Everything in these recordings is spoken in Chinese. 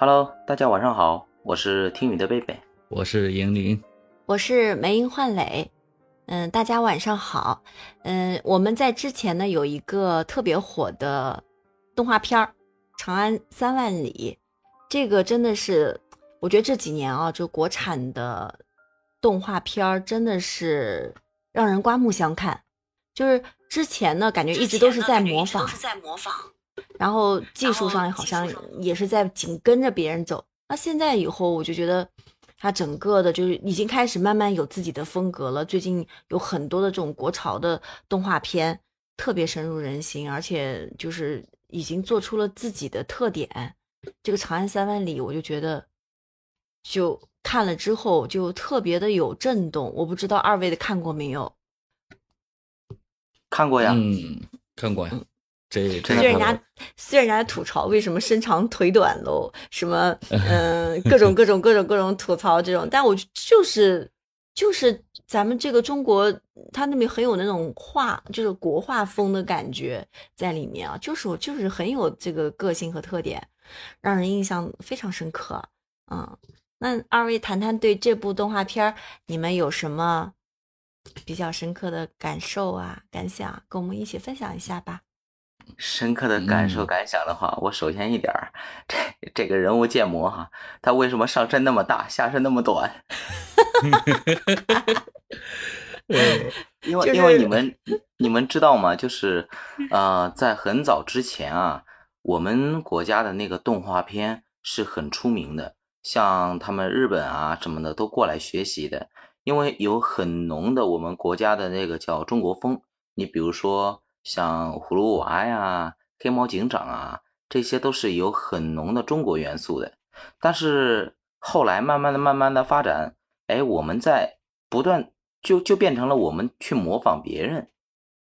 Hello，大家晚上好，我是听雨的贝贝，我是莹玲，我是梅英焕磊。嗯，大家晚上好。嗯，我们在之前呢有一个特别火的动画片儿《长安三万里》，这个真的是，我觉得这几年啊，就国产的动画片儿真的是让人刮目相看。就是之前呢，感觉一直都是在模仿，都是在模仿。然后技术上好像也是在紧跟着别人走。那现在以后，我就觉得他整个的就是已经开始慢慢有自己的风格了。最近有很多的这种国潮的动画片，特别深入人心，而且就是已经做出了自己的特点。这个《长安三万里》，我就觉得就看了之后就特别的有震动。我不知道二位的看过没有？看过呀，嗯，看过呀。这虽然人家虽然人家吐槽为什么身长腿短喽，什么 嗯各种各种各种各种吐槽这种，但我就是就是咱们这个中国，他那边很有那种画，就是国画风的感觉在里面啊，就是我就是很有这个个性和特点，让人印象非常深刻。嗯，那二位谈谈对这部动画片你们有什么比较深刻的感受啊感想，跟我们一起分享一下吧。深刻的感受感想的话，我首先一点儿，这这个人物建模哈，他为什么上身那么大，下身那么短？因为因为你们 你们知道吗？就是呃，在很早之前啊，我们国家的那个动画片是很出名的，像他们日本啊什么的都过来学习的，因为有很浓的我们国家的那个叫中国风。你比如说。像葫芦娃呀、黑猫警长啊，这些都是有很浓的中国元素的。但是后来慢慢的、慢慢的发展，哎，我们在不断就就变成了我们去模仿别人，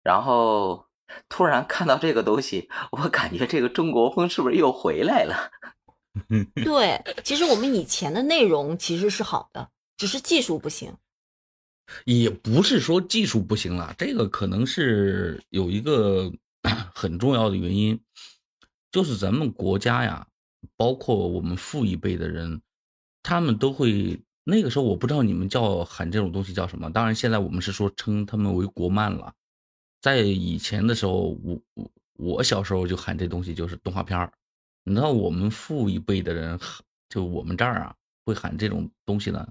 然后突然看到这个东西，我感觉这个中国风是不是又回来了？对，其实我们以前的内容其实是好的，只是技术不行。也不是说技术不行了，这个可能是有一个 很重要的原因，就是咱们国家呀，包括我们父一辈的人，他们都会那个时候，我不知道你们叫喊这种东西叫什么。当然，现在我们是说称他们为国漫了。在以前的时候，我我我小时候就喊这东西就是动画片儿。你知道我们父一辈的人，就我们这儿啊，会喊这种东西呢，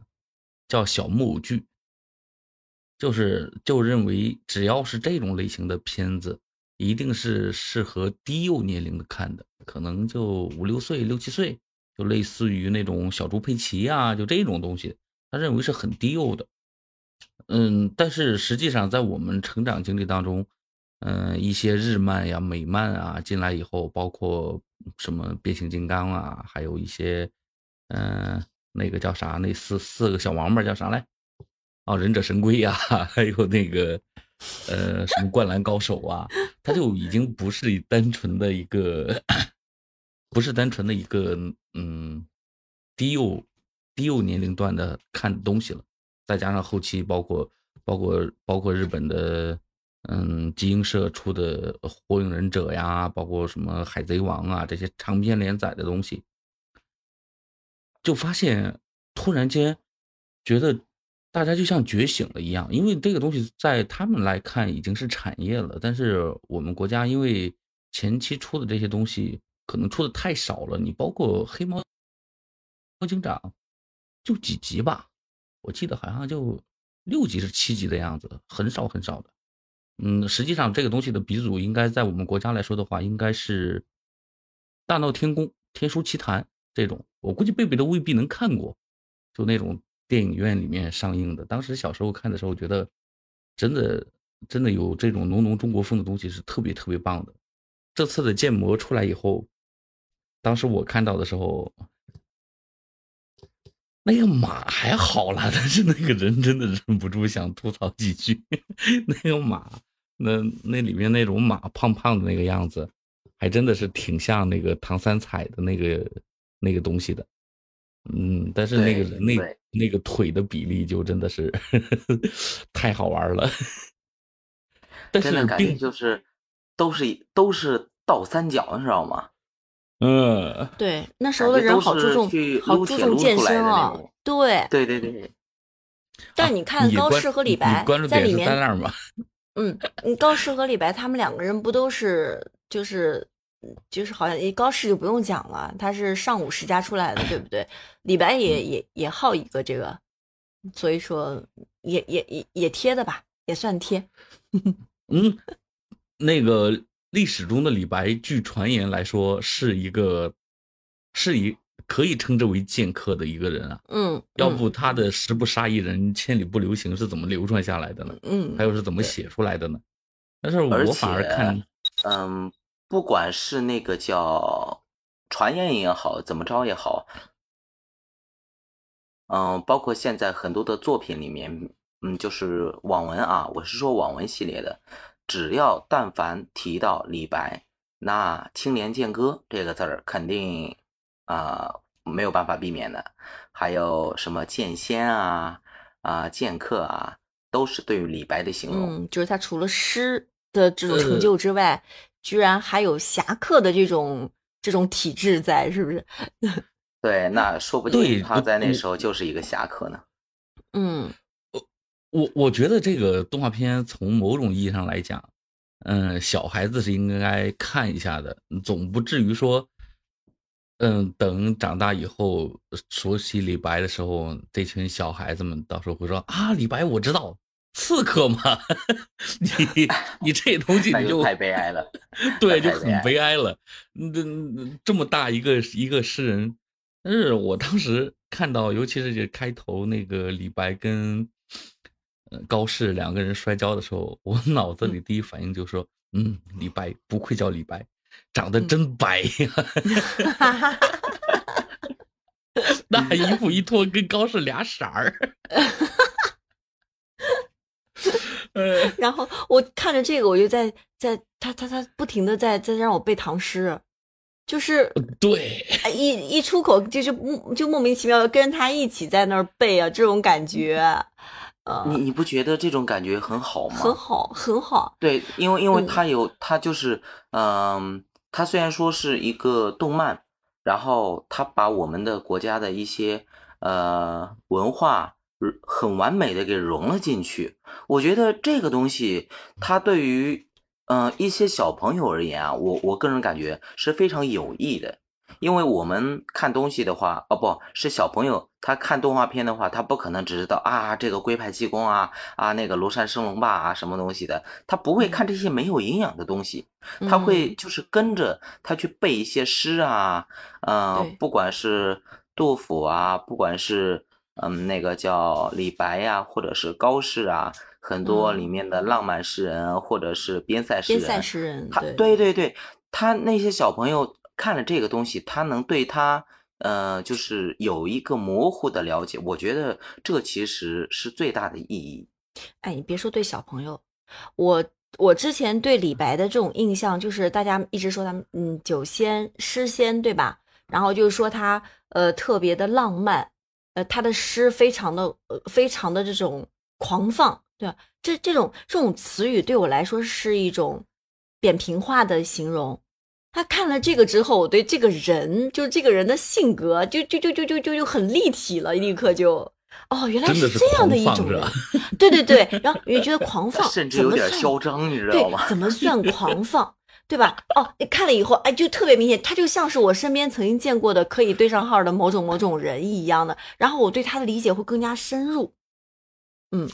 叫小木偶剧。就是就认为只要是这种类型的片子，一定是适合低幼年龄的看的，可能就五六岁、六七岁，就类似于那种小猪佩奇啊，就这种东西，他认为是很低幼的。嗯，但是实际上在我们成长经历当中，嗯，一些日漫呀、美漫啊进来以后，包括什么变形金刚啊，还有一些，嗯，那个叫啥？那四四个小王八叫啥来？啊，忍者神龟呀，还有那个，呃，什么灌篮高手啊，他就已经不是单纯的一个，不是单纯的一个，嗯，低幼低幼年龄段的看东西了。再加上后期包括包括包括日本的，嗯，集英社出的《火影忍者》呀，包括什么《海贼王》啊这些长篇连载的东西，就发现突然间觉得。大家就像觉醒了一样，因为这个东西在他们来看已经是产业了，但是我们国家因为前期出的这些东西可能出的太少了，你包括黑猫猫警长就几集吧，我记得好像就六集是七集的样子，很少很少的。嗯，实际上这个东西的鼻祖应该在我们国家来说的话，应该是《大闹天宫》《天书奇谭》这种，我估计贝贝都未必能看过，就那种。电影院里面上映的，当时小时候看的时候，觉得真的真的有这种浓浓中国风的东西是特别特别棒的。这次的建模出来以后，当时我看到的时候，那个马还好了，但是那个人真的忍不住想吐槽几句。那个马，那那里面那种马胖胖的那个样子，还真的是挺像那个唐三彩的那个那个东西的。嗯，但是那个人那那个腿的比例就真的是 太好玩了。但是感觉就是都是都是倒三角，你知道吗？嗯，对，那时候的人好注重好注重健身啊，对，对对对。但你看高适和李白在里面在那儿吗？嗯，高适和李白他们两个人不都是就是就是好像高适就不用讲了，他是上古世家出来的，对不对？李白也也也好一个这个，所以说也也也也贴的吧，也算贴。嗯，那个历史中的李白，据传言来说是一个是一。可以称之为剑客的一个人啊，嗯，要不他的十不杀一人，千里不留行是怎么流传下来的呢？嗯，还有是怎么写出来的呢？但是我反而看，嗯，不管是那个叫传言也好，怎么着也好，嗯，包括现在很多的作品里面，嗯，就是网文啊，我是说网文系列的，只要但凡提到李白，那青莲剑歌这个字儿肯定。啊，没有办法避免的，还有什么剑仙啊啊剑客啊，都是对于李白的形容。嗯，就是他除了诗的这种成就之外，居然还有侠客的这种这种体质在，是不是？对，那说不定他在那时候就是一个侠客呢。嗯，我我我觉得这个动画片从某种意义上来讲，嗯，小孩子是应该看一下的，总不至于说。嗯，等长大以后熟悉李白的时候，这群小孩子们到时候会说啊，李白我知道，刺客嘛。你 你这东西你就太悲哀了，对，就很悲哀了。这这么大一个一个诗人，但是我当时看到，尤其是这开头那个李白跟高适两个人摔跤的时候，我 脑子里第一反应就说，嗯，李白不愧叫李白。长得真白呀！那衣服一脱，跟高适俩色儿。然后我看着这个，我就在在他他他不停的在在让我背唐诗，就是对，一一出口就是就莫名其妙的跟他一起在那儿背啊，这种感觉。你你不觉得这种感觉很好吗？很好，很好。对，因为因为他有他就是，嗯，他虽然说是一个动漫，然后他把我们的国家的一些呃文化很完美的给融了进去。我觉得这个东西，它对于嗯一些小朋友而言啊，我我个人感觉是非常有益的。因为我们看东西的话，哦，不是小朋友，他看动画片的话，他不可能只知道啊，这个龟派气功啊，啊，那个庐山升龙霸啊，什么东西的，他不会看这些没有营养的东西，他会就是跟着他去背一些诗啊，嗯，不管是杜甫啊，不管是嗯那个叫李白呀，或者是高适啊，很多里面的浪漫诗人或者是边塞诗人，边塞诗人，他对对对，他那些小朋友。看了这个东西，他能对他，呃，就是有一个模糊的了解。我觉得这其实是最大的意义。哎，你别说对小朋友，我我之前对李白的这种印象，就是大家一直说他，嗯，酒仙、诗仙，对吧？然后就是说他，呃，特别的浪漫，呃，他的诗非常的，呃，非常的这种狂放，对吧？这这种这种词语对我来说是一种扁平化的形容。他看了这个之后，我对这个人，就这个人的性格，就就就就就就就很立体了，立刻就哦，原来是这样的一种人，对对对，然后也觉得 狂放，甚至有点嚣张，你知道吗？怎么算狂放，对吧？哦，你看了以后，哎，就特别明显，他就像是我身边曾经见过的可以对上号的某种某种人一样的，然后我对他的理解会更加深入，嗯。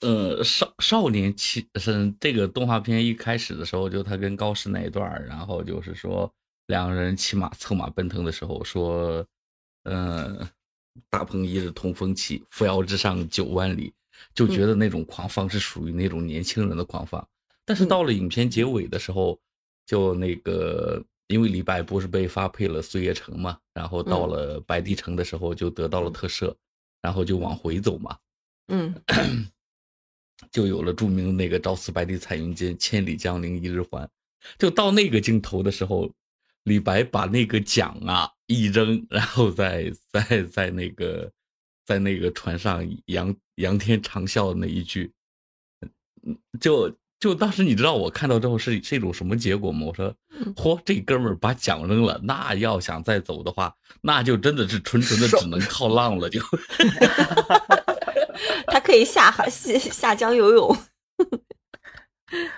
呃，少少年期是这个动画片一开始的时候，就他跟高适那一段然后就是说两个人骑马策马奔腾的时候，说，嗯，大鹏一日同风起，扶摇直上九万里，就觉得那种狂放是属于那种年轻人的狂放。但是到了影片结尾的时候，就那个因为李白不是被发配了碎叶城嘛，然后到了白帝城的时候就得到了特赦，然后就往回走嘛，嗯。就有了著名的那个“朝辞白帝彩云间，千里江陵一日还”。就到那个镜头的时候，李白把那个桨啊一扔，然后在在在那个在那个船上仰仰天长啸的那一句，就就当时你知道我看到之后是是一种什么结果吗？我说，嚯，这哥们儿把奖扔了，那要想再走的话，那就真的是纯纯的只能靠浪了。就 他可以下海下下江游泳。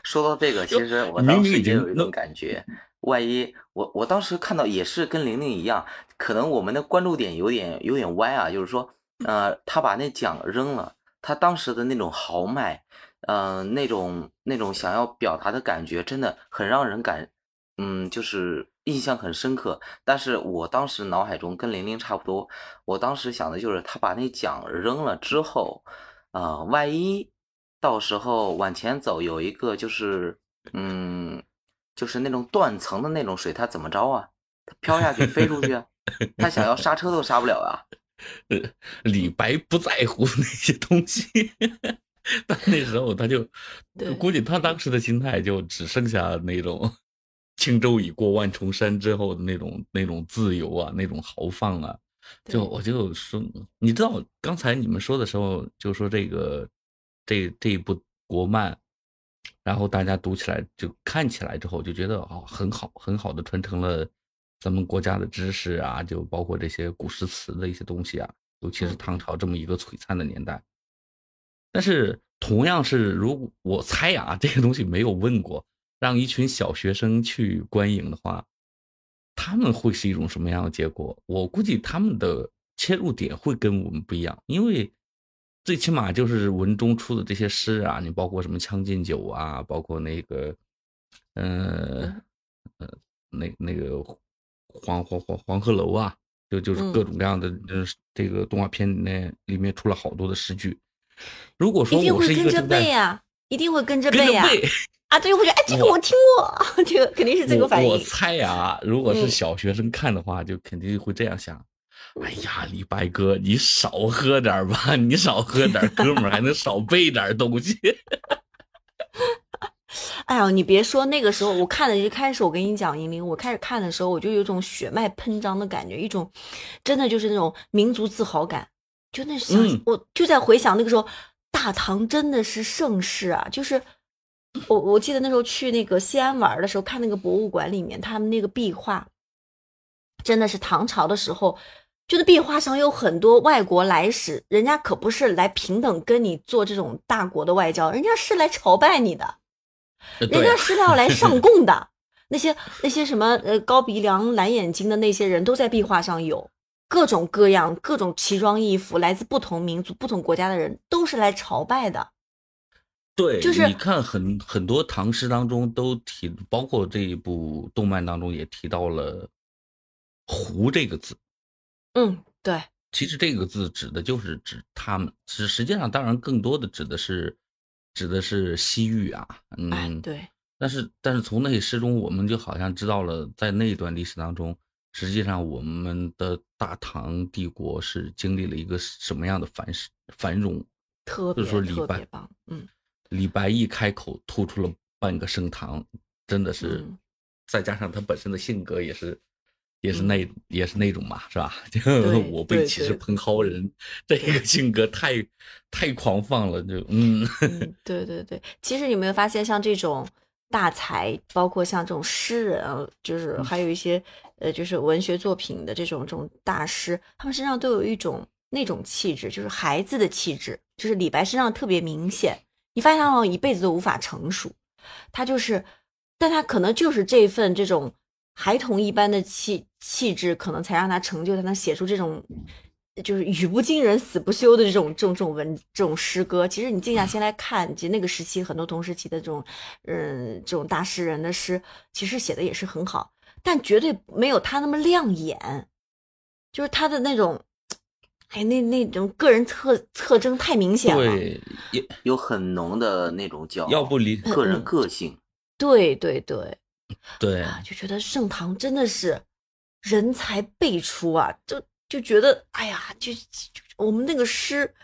说到这个，其实我当时也有一种感觉，万一我我当时看到也是跟玲玲一样，可能我们的关注点有点有点歪啊，就是说，呃，他把那奖扔了，他当时的那种豪迈。嗯，那种那种想要表达的感觉，真的很让人感，嗯，就是印象很深刻。但是我当时脑海中跟玲玲差不多，我当时想的就是他把那奖扔了之后，啊，万一到时候往前走有一个就是，嗯，就是那种断层的那种水，他怎么着啊？他飘下去飞出去啊，他想要刹车都刹不了啊！李白不在乎那些东西。但那时候他就，估计他当时的心态就只剩下那种轻舟已过万重山之后的那种那种自由啊，那种豪放啊。就我就说，你知道刚才你们说的时候，就说这个这这一部国漫，然后大家读起来就看起来之后就觉得哦很好，很好的传承了咱们国家的知识啊，就包括这些古诗词的一些东西啊，尤其是唐朝这么一个璀璨的年代。但是同样是，如果我猜啊，这个东西没有问过，让一群小学生去观影的话，他们会是一种什么样的结果？我估计他们的切入点会跟我们不一样，因为最起码就是文中出的这些诗啊，你包括什么《将进酒》啊，包括那个，呃，呃，那那个黄黄黄黄鹤楼啊，就就是各种各样的，呃，这个动画片那里面出了好多的诗句。如果说一定会跟着背呀，一定会跟着背呀。啊，对，我觉得哎，这个我听过，这个肯定是这个反应。我猜呀，如果是小学生看的话，就肯定会这样想：哎呀，李白哥，你少喝点吧，你少喝点，哥们儿还能少背点东西。哎呀，你别说，那个时候我看的一开始，我跟你讲，银铃，我开始看的时候，我就有种血脉喷张的感觉，一种真的就是那种民族自豪感。就那想，我就在回想那个时候，大唐真的是盛世啊！就是我我记得那时候去那个西安玩的时候，看那个博物馆里面他们那个壁画，真的是唐朝的时候，就那壁画上有很多外国来使，人家可不是来平等跟你做这种大国的外交，人家是来朝拜你的，人家是要来上 供的。那些那些什么呃高鼻梁蓝眼睛的那些人都在壁画上有。各种各样、各种奇装异服，来自不同民族、不同国家的人，都是来朝拜的。对，就是你看很很多唐诗当中都提，包括这一部动漫当中也提到了“胡”这个字。嗯，对。其实这个字指的就是指他们，实实际上当然更多的指的是指的是西域啊。嗯，对。但是但是从那些诗中，我们就好像知道了，在那一段历史当中。实际上，我们的大唐帝国是经历了一个什么样的繁繁荣？特别特别棒，嗯，李白一开口吐出了半个盛唐，真的是，再加上他本身的性格也是，也是那也是那种嘛，是吧？就我辈岂是蓬蒿人，这个性格太太狂放了，就嗯，对对对。其实你没有发现，像这种大才，包括像这种诗人，就是还有一些。呃，就是文学作品的这种这种大师，他们身上都有一种那种气质，就是孩子的气质，就是李白身上特别明显。你发现他好像一辈子都无法成熟，他就是，但他可能就是这份这种孩童一般的气气质，可能才让他成就，才能写出这种就是语不惊人死不休的这种这种这种文这种诗歌。其实你静下心来看，其实那个时期很多同时期的这种嗯这种大诗人的诗，其实写的也是很好。但绝对没有他那么亮眼，就是他的那种，哎，那那种个人特特征太明显了，对，有有很浓的那种叫，要不离个人个性，对对对，对，就觉得盛唐真的是人才辈出啊，就就觉得，哎呀，就我们那个诗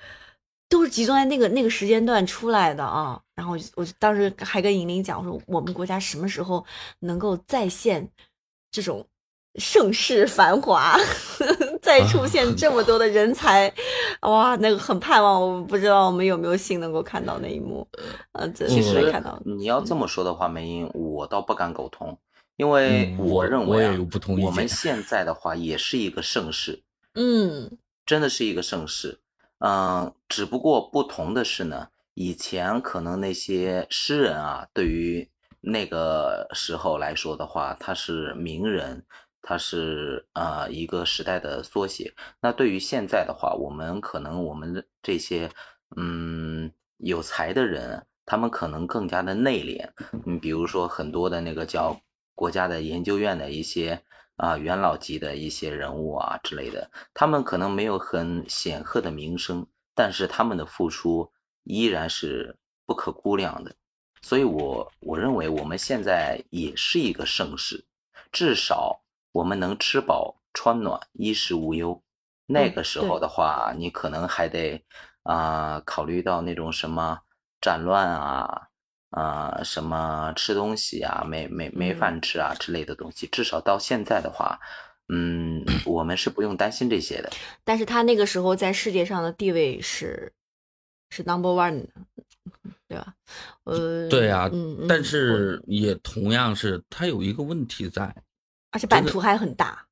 都是集中在那个那个时间段出来的啊，然后我当时还跟银玲讲，我说我们国家什么时候能够再现。这种盛世繁华，再出现这么多的人才，哇，那个很盼望，我不知道我们有没有幸能够看到那一幕。呃，其实看到你要这么说的话，梅英，我倒不敢苟同，因为我认为啊，我们 现在的话也是一个盛世，嗯，真的是一个盛世，嗯，只不过不同的是呢，以前可能那些诗人啊，对于那个时候来说的话，他是名人。他是呃一个时代的缩写。那对于现在的话，我们可能我们这些嗯有才的人，他们可能更加的内敛。你比如说很多的那个叫国家的研究院的一些啊元老级的一些人物啊之类的，他们可能没有很显赫的名声，但是他们的付出依然是不可估量的。所以，我我认为我们现在也是一个盛世，至少。我们能吃饱穿暖，衣食无忧。那个时候的话，你可能还得啊考虑到那种什么战乱啊啊什么吃东西啊没没没饭吃啊之类的东西。至少到现在的话，嗯，我们是不用担心这些的。但是他那个时候在世界上的地位是是 number one，对吧？呃，对啊，但是也同样是他有一个问题在。而且版图还很大，